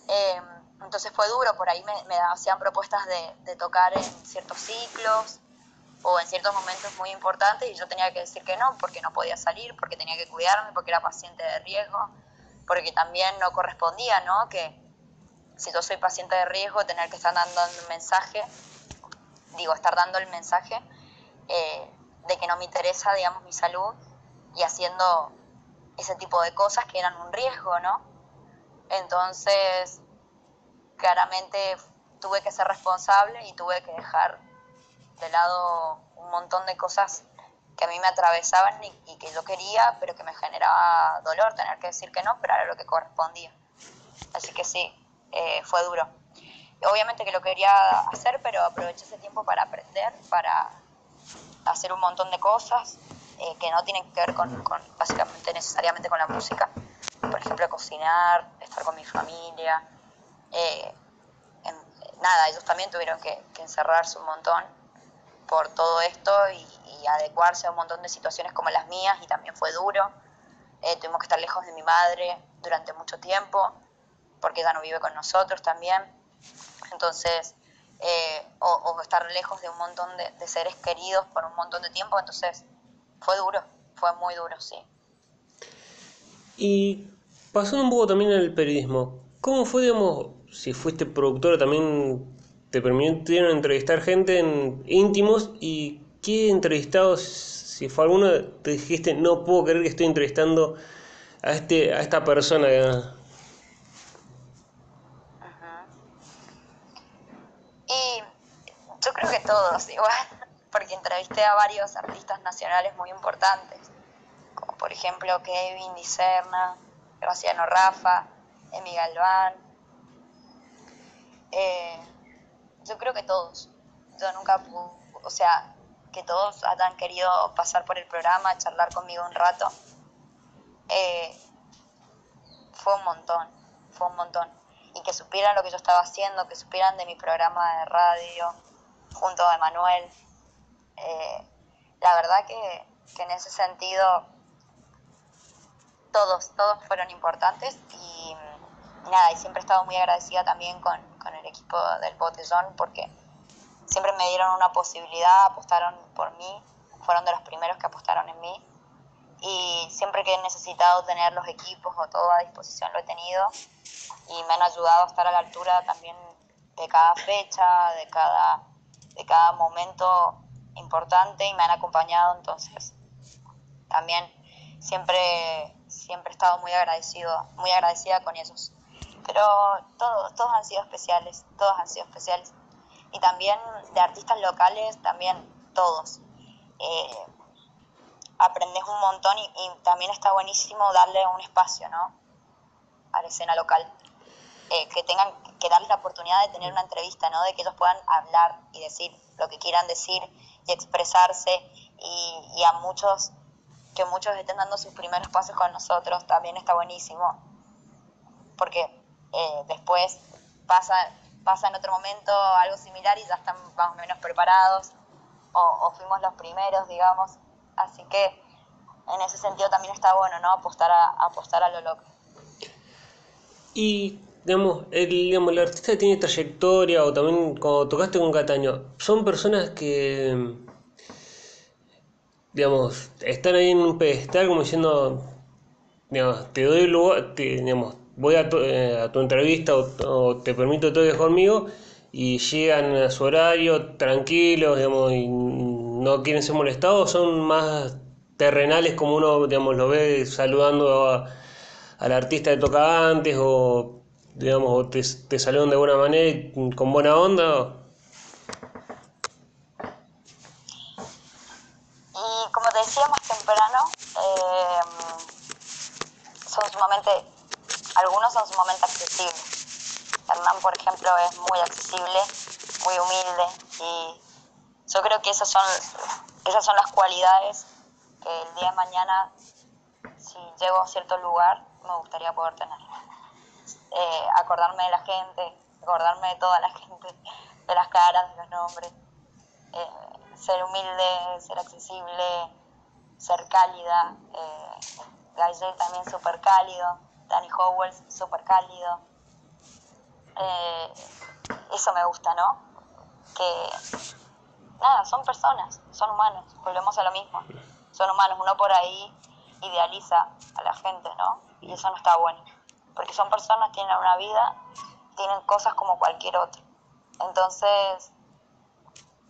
Em, entonces fue duro, por ahí me, hacían propuestas de, tocar en ciertos ciclos o en ciertos momentos muy importantes y yo tenía que decir que no porque no podía salir, porque tenía que cuidarme, porque era paciente de riesgo, porque también no correspondía, ¿no? Que si yo soy paciente de riesgo, tener que estar dando un mensaje, digo, estar dando el mensaje eh, de que no me interesa, digamos, mi salud y haciendo ese tipo de cosas que eran un riesgo, ¿no? Entonces, claramente tuve que ser responsable y tuve que dejar de lado un montón de cosas que a mí me atravesaban y, que yo quería, pero que me generaba dolor tener que decir que no, pero era lo que correspondía. Así que sí, eh, fue duro. Obviamente que lo quería hacer, pero aproveché ese tiempo para aprender, para hacer un montón de cosas eh, que no tienen que ver con, básicamente necesariamente con la música. Por ejemplo, cocinar, estar con mi familia. Eh, nada, ellos también tuvieron que encerrarse un montón por todo esto y, adecuarse a un montón de situaciones como las mías y también fue duro. Eh, tuvimos que estar lejos de mi madre durante mucho tiempo porque ella no vive con nosotros también. Entonces, eh, o, estar lejos de un montón de, seres queridos por un montón de tiempo, entonces fue duro, fue muy duro, sí. Y pasando un poco también al periodismo, ¿cómo fue, digamos, si fuiste productora también te permitieron entrevistar gente en íntimos y qué entrevistados, si fue alguno, te dijiste, no puedo creer que estoy entrevistando a, este, a esta persona. Y yo creo que todos igual, porque entrevisté a varios artistas nacionales muy importantes, como por ejemplo Kevin Dicerna, Graciano Rafa, Emi Galván. Eh, yo creo que todos. Yo nunca, o sea, que todos hayan querido pasar por el programa, charlar conmigo un rato. Eh, fue un montón, fue un montón. Y que supieran lo que yo estaba haciendo, que supieran de mi programa de radio junto a Emanuel. Eh, la verdad que, que, en ese sentido todos, todos fueron importantes y nada, y siempre he estado muy agradecida también con, con el equipo del Botellón porque siempre me dieron una posibilidad, apostaron por mí, fueron de los primeros que apostaron en mí. Y siempre que he necesitado tener los equipos o todo a disposición lo he tenido. Y me han ayudado a estar a la altura también de cada fecha, de cada, de cada momento importante y me han acompañado, entonces también siempre, siempre he estado muy agradecido, muy agradecida con esos pero todos, todos han sido especiales, todos han sido especiales. Y también de artistas locales, también todos. Eh, aprendes un montón y, también está buenísimo darle un espacio, ¿no? A la escena local. Eh, que tengan que darles la oportunidad de tener una entrevista, ¿no? De que ellos puedan hablar y decir lo que quieran decir y expresarse y, y a muchos, que muchos estén dando sus primeros pasos con nosotros, también está buenísimo. Porque eh, después pasa, pasa en otro momento algo similar y ya están más menos preparados o, fuimos los primeros, digamos. Así que en ese sentido también está bueno, ¿no? Apostar a, apostar a lo loco. Y, digamos el, digamos, el artista tiene trayectoria o también cuando tocaste con Cataño, son personas que, digamos, están ahí en un pedestal como diciendo, digamos, te doy lugar, digamos, voy a tu, eh, a tu entrevista o, te permito que toques conmigo y llegan a su horario tranquilos, digamos, y no quieren ser molestados, son más terrenales como uno, digamos, lo ve saludando al artista que toca antes o, digamos, te, te saludan de buena manera y con buena onda. Y como te decía más temprano, eh, son sumamente algunos son sumamente accesibles. Hernán, por ejemplo, es muy accesible, muy humilde y yo creo que esas son, esas son las cualidades que el día de mañana, si llego a cierto lugar, me gustaría poder tener. Eh, acordarme de la gente, acordarme de toda la gente, de las caras, de los nombres, eh, ser humilde, ser accesible, ser cálida, eh, también súper cálido, Danny Howells, súper cálido. Eh, eso me gusta, ¿no? Que nada, son personas, son humanos, volvemos a lo mismo. Son humanos, uno por ahí idealiza a la gente, ¿no? Y eso no está bueno. Porque son personas, tienen una vida, tienen cosas como cualquier otro. Entonces,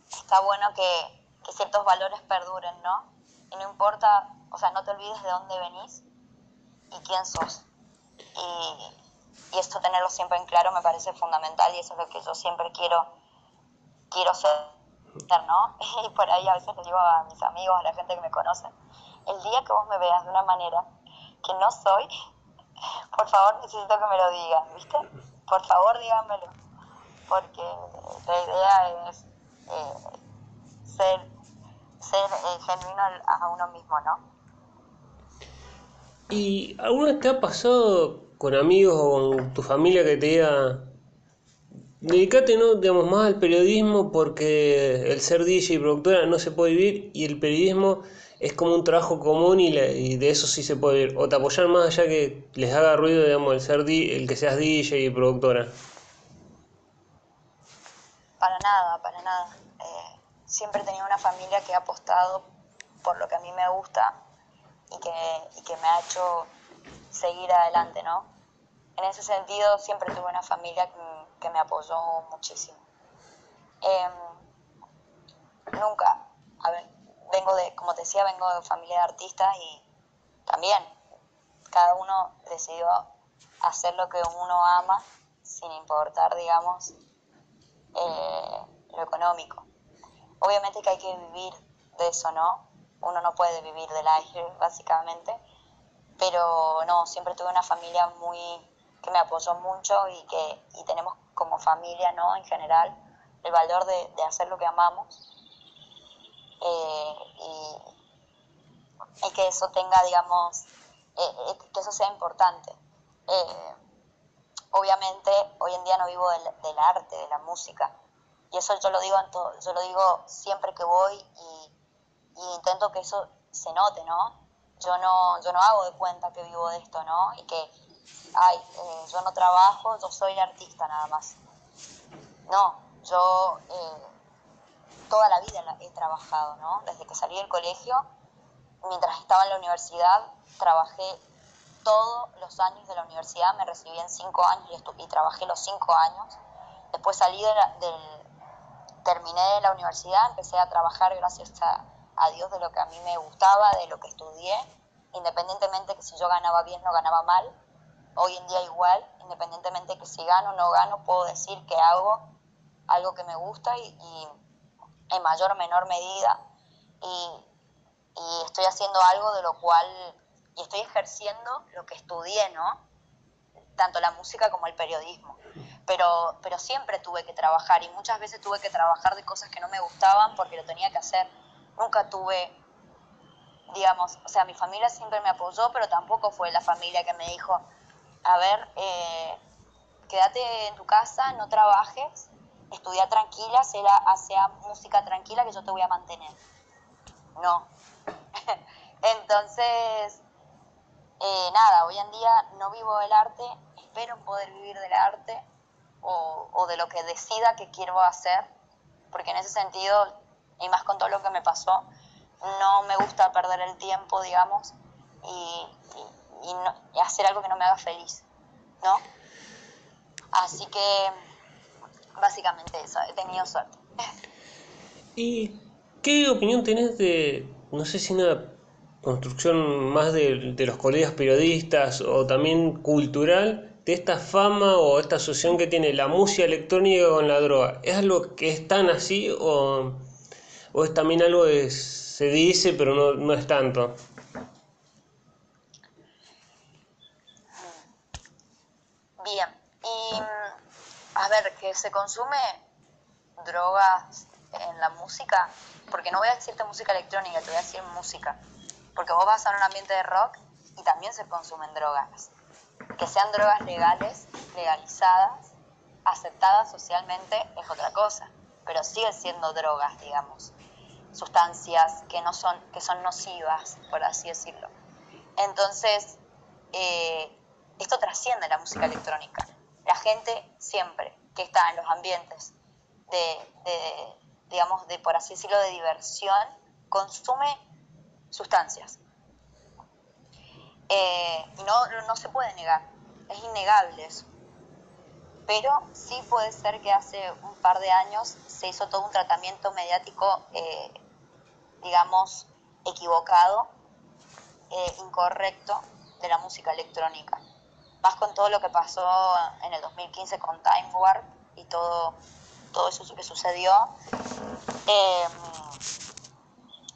está bueno que, que ciertos valores perduren, ¿no? Y no importa, o sea, no te olvides de dónde venís y quién sos. Y, y esto tenerlo siempre en claro me parece fundamental y eso es lo que yo siempre quiero, quiero ser, ¿no? Y por ahí a veces le digo a mis amigos, a la gente que me conoce, el día que vos me veas de una manera que no soy, por favor necesito que me lo digan, ¿viste? Por favor díganmelo, porque la idea es eh, ser, ser eh, genuino a uno mismo, ¿no? ¿Y alguna vez te ha pasado con amigos o con tu familia que te diga, dedicate ¿no? digamos, más al periodismo porque el ser DJ y productora no se puede vivir y el periodismo es como un trabajo común y, y de eso sí se puede vivir. O te apoyan más allá que les haga ruido digamos, el, ser el que seas DJ y productora. Para nada, para nada. Eh, siempre he tenido una familia que ha apostado por lo que a mí me gusta y que, y que me ha hecho seguir adelante, ¿no? En ese sentido, siempre tuve una familia que, me apoyó muchísimo. Em, nunca, vengo de, como te decía, vengo de familia de artistas y también cada uno decidió hacer lo que uno ama sin importar, digamos, eh, lo económico. Obviamente que hay que vivir de eso, ¿no? Uno no puede vivir del aire, básicamente, pero no, siempre tuve una familia muy que me apoyó mucho y que y tenemos como familia, ¿no? En general, el valor de, hacer lo que amamos eh, y, que eso tenga, digamos, eh, eh, que eso sea importante. obviamente, hoy en día no vivo del, arte, de la música, y eso yo lo digo yo lo digo siempre que voy y, y intento que eso se note, ¿no? yo no, yo no hago de cuenta que vivo de esto, ¿no? Y que, ay, eh, yo no trabajo, yo soy artista nada más. No, yo eh, toda la vida he trabajado, ¿no? Desde que salí del colegio, mientras estaba en la universidad, trabajé todos los años de la universidad, me recibí en cinco años y, y trabajé los cinco años. Después salí de del, terminé la universidad, empecé a trabajar gracias a a Dios de lo que a mí me gustaba, de lo que estudié, independientemente que si yo ganaba bien o ganaba mal, hoy en día igual, independientemente que si gano o no gano, puedo decir que hago algo que me gusta y, en mayor o menor medida, y, y, estoy haciendo algo de lo cual, y estoy ejerciendo lo que estudié, ¿no? Tanto la música como el periodismo. Pero, pero siempre tuve que trabajar y muchas veces tuve que trabajar de cosas que no me gustaban porque lo tenía que hacer nunca tuve, digamos, o sea, mi familia siempre me apoyó, pero tampoco fue la familia que me dijo, a ver, eh, quédate en tu casa, no trabajes, estudia tranquila, sea, música tranquila que yo te voy a mantener. No. Entonces, eh, nada, hoy en día no vivo del arte, espero poder vivir del arte o de lo que decida que quiero hacer, porque en ese sentido y más con todo lo que me pasó, no me gusta perder el tiempo, digamos, y, hacer algo que no me haga feliz, ¿no? Así que básicamente eso, he tenido suerte. ¿Y qué opinión tenés de, no sé si una construcción más de, de los colegas periodistas o también cultural, de esta fama o esta asociación que tiene la música electrónica con la droga? ¿Es algo que es tan así o ¿O es también algo que se dice pero no, no es tanto? Bien, y a ver, que se consume drogas en la música, porque no voy a decirte música electrónica, te voy a decir música, porque vos vas a un ambiente de rock y también se consumen drogas. Que sean drogas legales, legalizadas, aceptadas socialmente es otra cosa, pero sigue siendo drogas, digamos sustancias que, no son, que son nocivas, por así decirlo. Entonces, eh, esto trasciende la música electrónica. La gente siempre que está en los ambientes de, digamos, de por así decirlo, de diversión, consume sustancias. Eh, no, no se puede negar, es innegable eso. Pero sí puede ser que hace un par de años se hizo todo un tratamiento mediático, eh, digamos, equivocado, eh, incorrecto de la música electrónica. Más con todo lo que pasó en el 2015 con Time Warp y todo, todo eso que sucedió.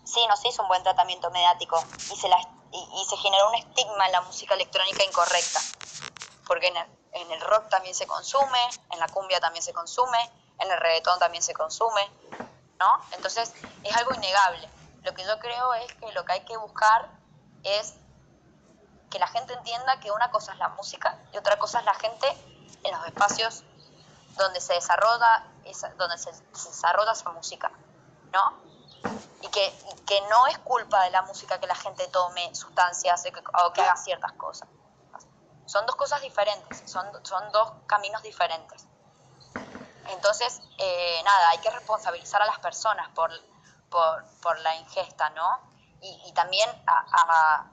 sí, no se hizo un buen tratamiento mediático y se la y, se generó un estigma en la música electrónica incorrecta, porque en el, rock también se consume, en la cumbia también se consume, en el reggaetón también se consume, ¿no? Entonces es algo innegable. Lo que yo creo es que lo que hay que buscar es que la gente entienda que una cosa es la música y otra cosa es la gente en los espacios donde se desarrolla esa, donde se desarrolla esa música, ¿no? y que, que no es culpa de la música que la gente tome sustancias o que haga ciertas cosas. Son dos cosas diferentes, son, son dos caminos diferentes. Entonces, eh, nada, hay que responsabilizar a las personas por, por, la ingesta, ¿no? Y, también a,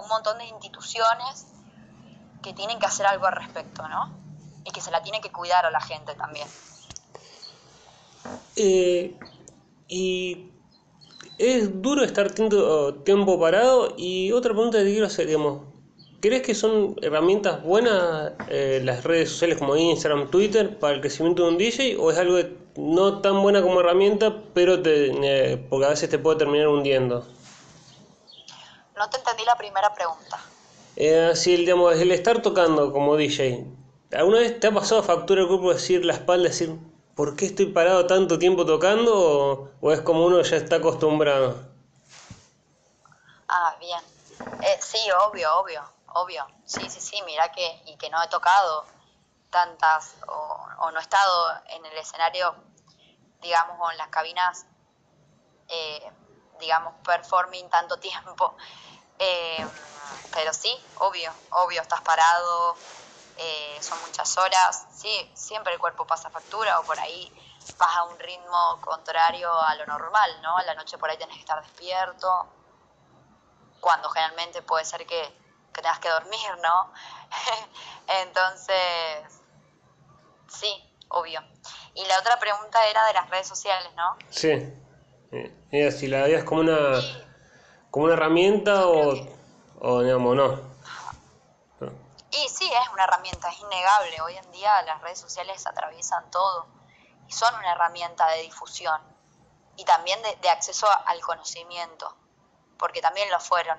un montón de instituciones que tienen que hacer algo al respecto, ¿no? Y que se la tiene que cuidar a la gente también. Eh, y es duro estar tiempo parado. Y otra pregunta que quiero hacer, digamos, ¿crees que son herramientas buenas eh, las redes sociales como Instagram, Twitter para el crecimiento de un DJ? ¿O es algo no tan buena como herramienta, pero te, eh, porque a veces te puede terminar hundiendo? No te entendí la primera pregunta. Eh, si el, digamos, el estar tocando como DJ, ¿alguna vez te ha pasado factura el cuerpo decir la espalda, decir, ¿por qué estoy parado tanto tiempo tocando o, es como uno ya está acostumbrado? Ah, bien. Eh, sí, obvio, obvio, obvio. Sí, sí, sí, mira que, y que no he tocado tantas o, no he estado en el escenario, digamos, o en las cabinas, eh, digamos, performing tanto tiempo. Eh, pero sí, obvio, obvio, estás parado, eh, son muchas horas, sí, siempre el cuerpo pasa factura o por ahí vas a un ritmo contrario a lo normal, ¿no? A la noche por ahí tenés que estar despierto, cuando generalmente puede ser que, tengas que dormir, ¿no? Entonces, sí, obvio. Y la otra pregunta era de las redes sociales, ¿no? Sí. Eh, si la veías como una, como una herramienta o, o digamos, no. Y sí, es una herramienta, es innegable. Hoy en día las redes sociales atraviesan todo y son una herramienta de difusión y también de, acceso al conocimiento, porque también lo fueron.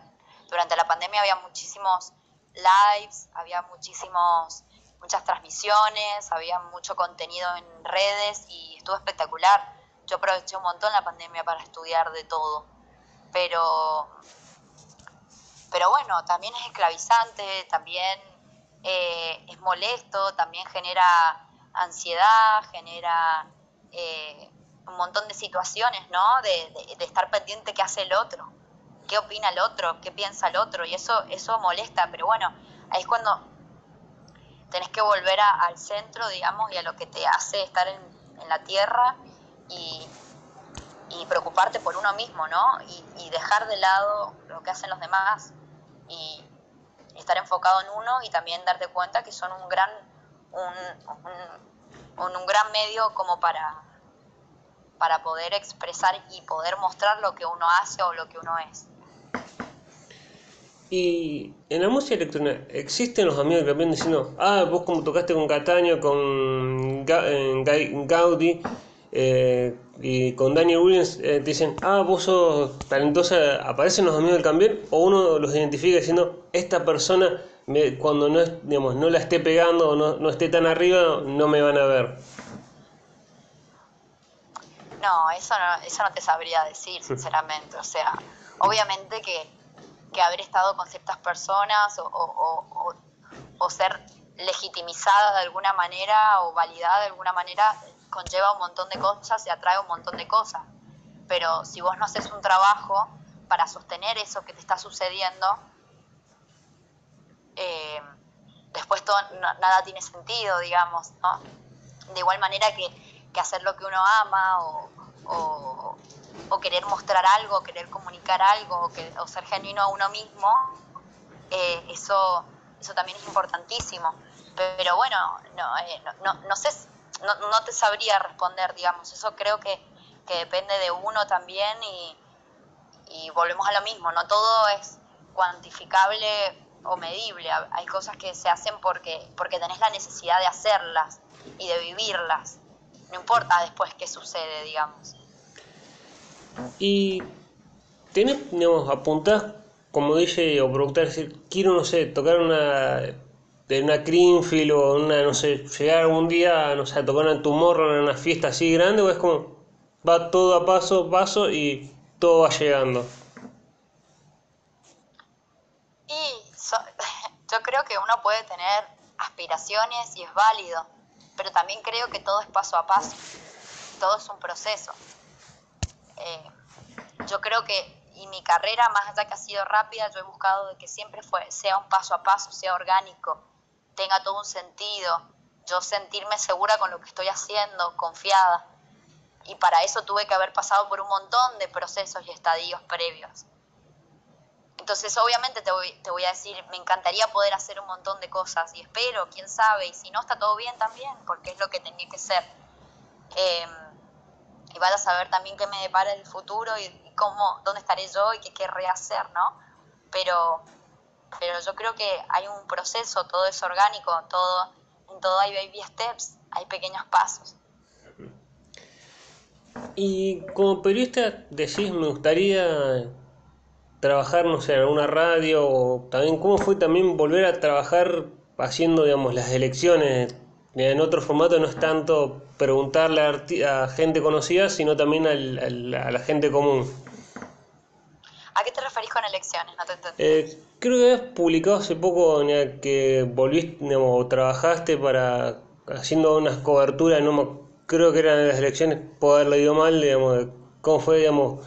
Durante la pandemia había muchísimos lives, había muchísimos, muchas transmisiones, había mucho contenido en redes y estuvo espectacular. Yo aproveché un montón la pandemia para estudiar de todo, pero, pero bueno, también es esclavizante, también eh, es molesto, también genera ansiedad, genera eh, un montón de situaciones, ¿no? De, estar pendiente qué hace el otro, qué opina el otro, qué piensa el otro, y eso, eso molesta, pero bueno, ahí es cuando tenés que volver al centro, digamos, y a lo que te hace estar en, la tierra y, preocuparte por uno mismo, ¿no? Y, y, dejar de lado lo que hacen los demás y, estar enfocado en uno y también darte cuenta que son un gran, un, un, gran medio como para, para poder expresar y poder mostrar lo que uno hace o lo que uno es. Y en la música electrónica, ¿existen los amigos que vienen diciendo, ah, vos como tocaste con Cataño, con Gaudi, eh, y con Daniel Williams eh, dicen, ah, vos sos talentosa, aparecen los amigos del cambiar, o uno los identifica diciendo, esta persona cuando no, digamos, no la esté pegando o no, no esté tan arriba, no me van a ver. No, eso no, eso no te sabría decir, sinceramente. O sea, obviamente que, que haber estado con ciertas personas o, ser legitimizada de alguna manera o validada de alguna manera conlleva un montón de cosas y atrae un montón de cosas. Pero si vos no haces un trabajo para sostener eso que te está sucediendo, eh, después todo, nada tiene sentido, digamos, ¿no? De igual manera que, hacer lo que uno ama o, querer mostrar algo, querer comunicar algo o, ser genuino a uno mismo, eh, eso, eso también es importantísimo. Pero bueno, no, eh, no, no, sé, no, no, te sabría responder, digamos, eso creo que, que depende de uno también y, y volvemos a lo mismo, no todo es cuantificable o medible, hay cosas que se hacen porque, porque tenés la necesidad de hacerlas y de vivirlas, no importa después qué sucede, digamos. Y tenés, digamos, apuntás como DJ o productor, decir, quiero, no sé, tocar una de una Greenfield o una, no sé, llegar algún día, no sé, a tocar una Tomorrow en una fiesta así grande, o es como, va todo a paso, paso y todo va llegando. Y yo creo que uno puede tener aspiraciones y es válido, pero también creo que todo es paso a paso, todo es un proceso. Eh, yo creo que, y mi carrera, más allá que ha sido rápida, yo he buscado de que siempre fue, sea un paso a paso, sea orgánico, tenga todo un sentido, yo sentirme segura con lo que estoy haciendo, confiada. Y para eso tuve que haber pasado por un montón de procesos y estadios previos. Entonces, obviamente te voy, te voy a decir, me encantaría poder hacer un montón de cosas y espero, quién sabe, y si no está todo bien también, porque es lo que tenía que ser. Em, y vas a saber también qué me depara el futuro y, cómo, dónde estaré yo y qué querré hacer, ¿no? Pero, pero yo creo que hay un proceso, todo es orgánico, todo, en todo hay baby steps, hay pequeños pasos. Y como periodista decís, me gustaría trabajar, no sé, en alguna radio o también cómo fue también volver a trabajar haciendo, digamos, las elecciones. En otro formato no es tanto preguntarle a, gente conocida, sino también a la gente común. ¿A qué te referís con elecciones? No te eh, creo que has publicado hace poco que volviste, digamos, trabajaste para haciendo unas coberturas, no me, creo que eran las elecciones, puedo haberlo ido mal, digamos, cómo fue, digamos,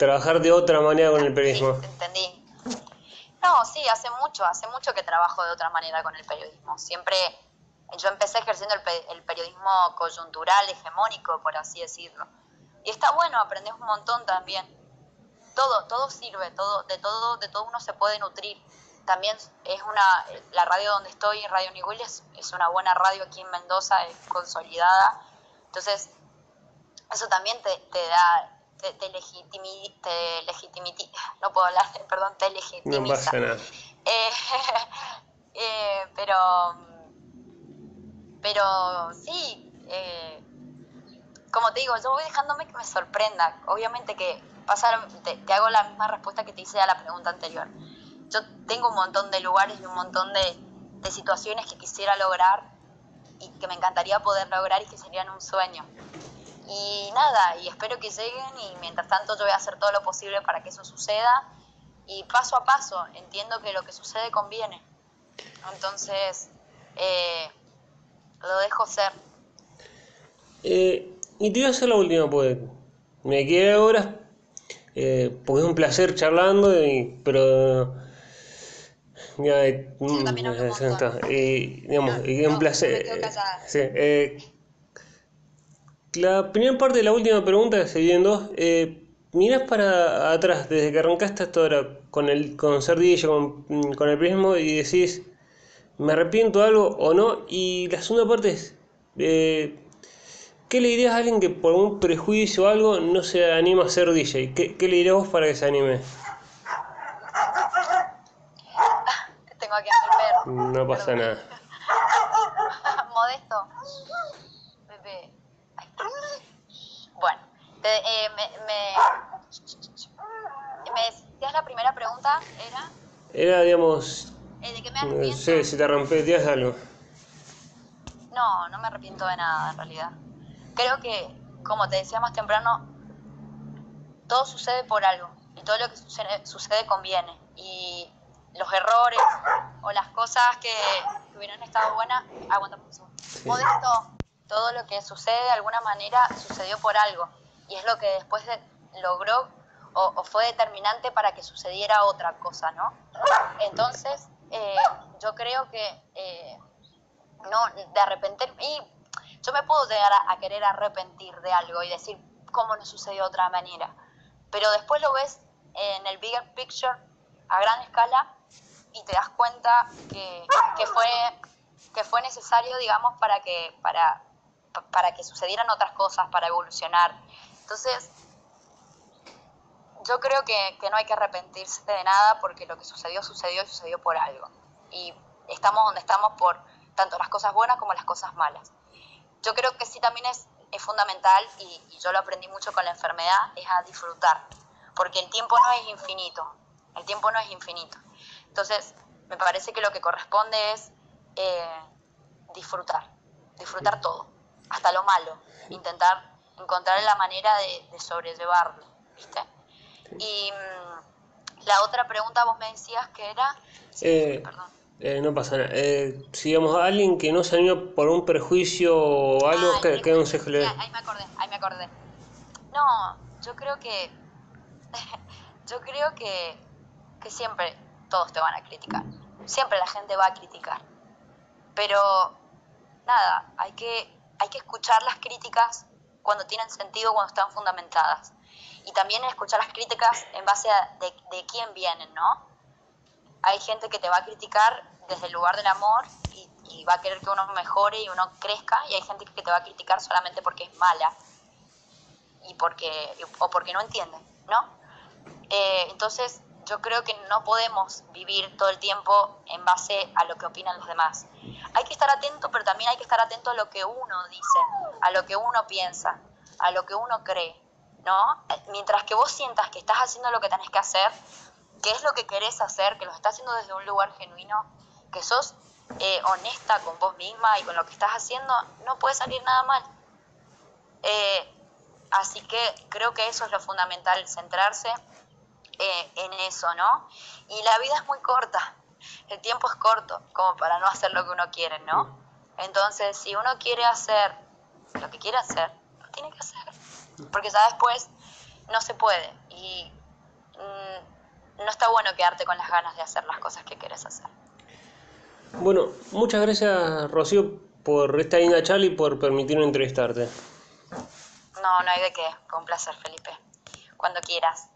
trabajar de otra manera con el periodismo. Sí, entendí. No, sí, hace mucho, hace mucho que trabajo de otra manera con el periodismo. Siempre, yo empecé ejerciendo el, periodismo coyuntural, hegemónico, por así decirlo. Y está bueno, aprendes un montón también. Todo, todo sirve, todo, de todo, de todo uno se puede nutrir. También es una, la radio donde estoy, Radio Nigul, es, es una buena radio aquí en Mendoza, es consolidada. Entonces, eso también te, te da te, te, no puedo hablar, perdón, te legitimiza. No eh, eh, pero, pero sí, eh, como te digo, yo voy dejándome que me sorprenda. Obviamente que pasar, te, te, hago la misma respuesta que te hice a la pregunta anterior. Yo tengo un montón de lugares y un montón de, de situaciones que quisiera lograr y que me encantaría poder lograr y que serían un sueño. Y nada, y espero que lleguen y mientras tanto yo voy a hacer todo lo posible para que eso suceda y paso a paso entiendo que lo que sucede conviene. Entonces, eh, lo dejo ser. Eh, y te voy a hacer la última, pues me quedé ahora, eh, porque es un placer charlando, y, pero... Ya, mm, también y, digamos, y un placer. sí, eh, la primera parte de la última pregunta, que se viendo, eh, miras para atrás, desde que arrancaste hasta ahora, con el con Cerdillo, con, con el prismo, y decís, ¿me arrepiento de algo o no? Y la segunda parte es, eh, ¿qué le dirías a alguien que por un prejuicio o algo no se anima a ser DJ? ¿Qué, qué le dirías vos para que se anime? Tengo aquí a mi perro. No pasa nada. Modesto. Bebé. Bueno, eh, me, me, me, decías la primera pregunta, ¿era? Era, digamos... Eh, ¿De qué me arrepiento? Sí, si te arrepentías algo. No, no me arrepiento de nada, en realidad. Creo que, como te decía más temprano, todo sucede por algo. Y todo lo que sucede, sucede conviene. Y los errores o las cosas que, hubieran estado buenas... Aguanta un segundo. Modesto todo lo que sucede de alguna manera sucedió por algo y es lo que después logró o, fue determinante para que sucediera otra cosa, ¿no? Entonces, eh, yo creo que eh, no, de arrepentirme, y Yo me puedo llegar a, a querer arrepentir de algo y decir, ¿cómo no sucedió de otra manera? Pero después lo ves en el bigger picture a gran escala y te das cuenta que, que fue, que fue necesario, digamos, para que, para, para que sucedieran otras cosas, para evolucionar. Entonces, yo creo que, que, no hay que arrepentirse de nada porque lo que sucedió, sucedió y sucedió por algo. Y estamos donde estamos por tanto las cosas buenas como las cosas malas. Yo creo que sí también es, es fundamental, y, y yo lo aprendí mucho con la enfermedad, es a disfrutar, porque el tiempo no es infinito, el tiempo no es infinito. Entonces, me parece que lo que corresponde es eh, disfrutar, disfrutar todo, hasta lo malo, intentar encontrar la manera de, de sobrellevarlo, ¿viste? Y mmm, la otra pregunta vos me decías que era... Sí, eh, perdón. Eh, no pasa nada. Eh, si digamos a alguien que no se animó por un prejuicio o algo, ah, ¿qué, ¿qué consejo le Ahí me acordé, ahí me acordé. No, yo creo que... yo creo que, que siempre todos te van a criticar. Siempre la gente va a criticar. Pero nada, hay que, hay que escuchar las críticas cuando tienen sentido, cuando están fundamentadas. Y también escuchar las críticas en base a de, de quién vienen, ¿no? Hay gente que te va a criticar desde el lugar del amor y, y, va a querer que uno mejore y uno crezca, y hay gente que te va a criticar solamente porque es mala y porque, o porque no entiende, ¿no? Eh, entonces, yo creo que no podemos vivir todo el tiempo en base a lo que opinan los demás. Hay que estar atento, pero también hay que estar atento a lo que uno dice, a lo que uno piensa, a lo que uno cree, ¿no? Mientras que vos sientas que estás haciendo lo que tenés que hacer, que es lo que querés hacer, que lo estás haciendo desde un lugar genuino, que sos eh, honesta con vos misma y con lo que estás haciendo, no puede salir nada mal. Eh, así que creo que eso es lo fundamental, centrarse eh, en eso, ¿no? Y la vida es muy corta, el tiempo es corto, como para no hacer lo que uno quiere, ¿no? Entonces, si uno quiere hacer lo que quiere hacer, lo tiene que hacer, porque ya después no se puede y mmm, no está bueno quedarte con las ganas de hacer las cosas que quieres hacer. Bueno, muchas gracias Rocío por esta linda charla y por permitirme entrevistarte. No, no hay de qué, fue un placer Felipe, cuando quieras.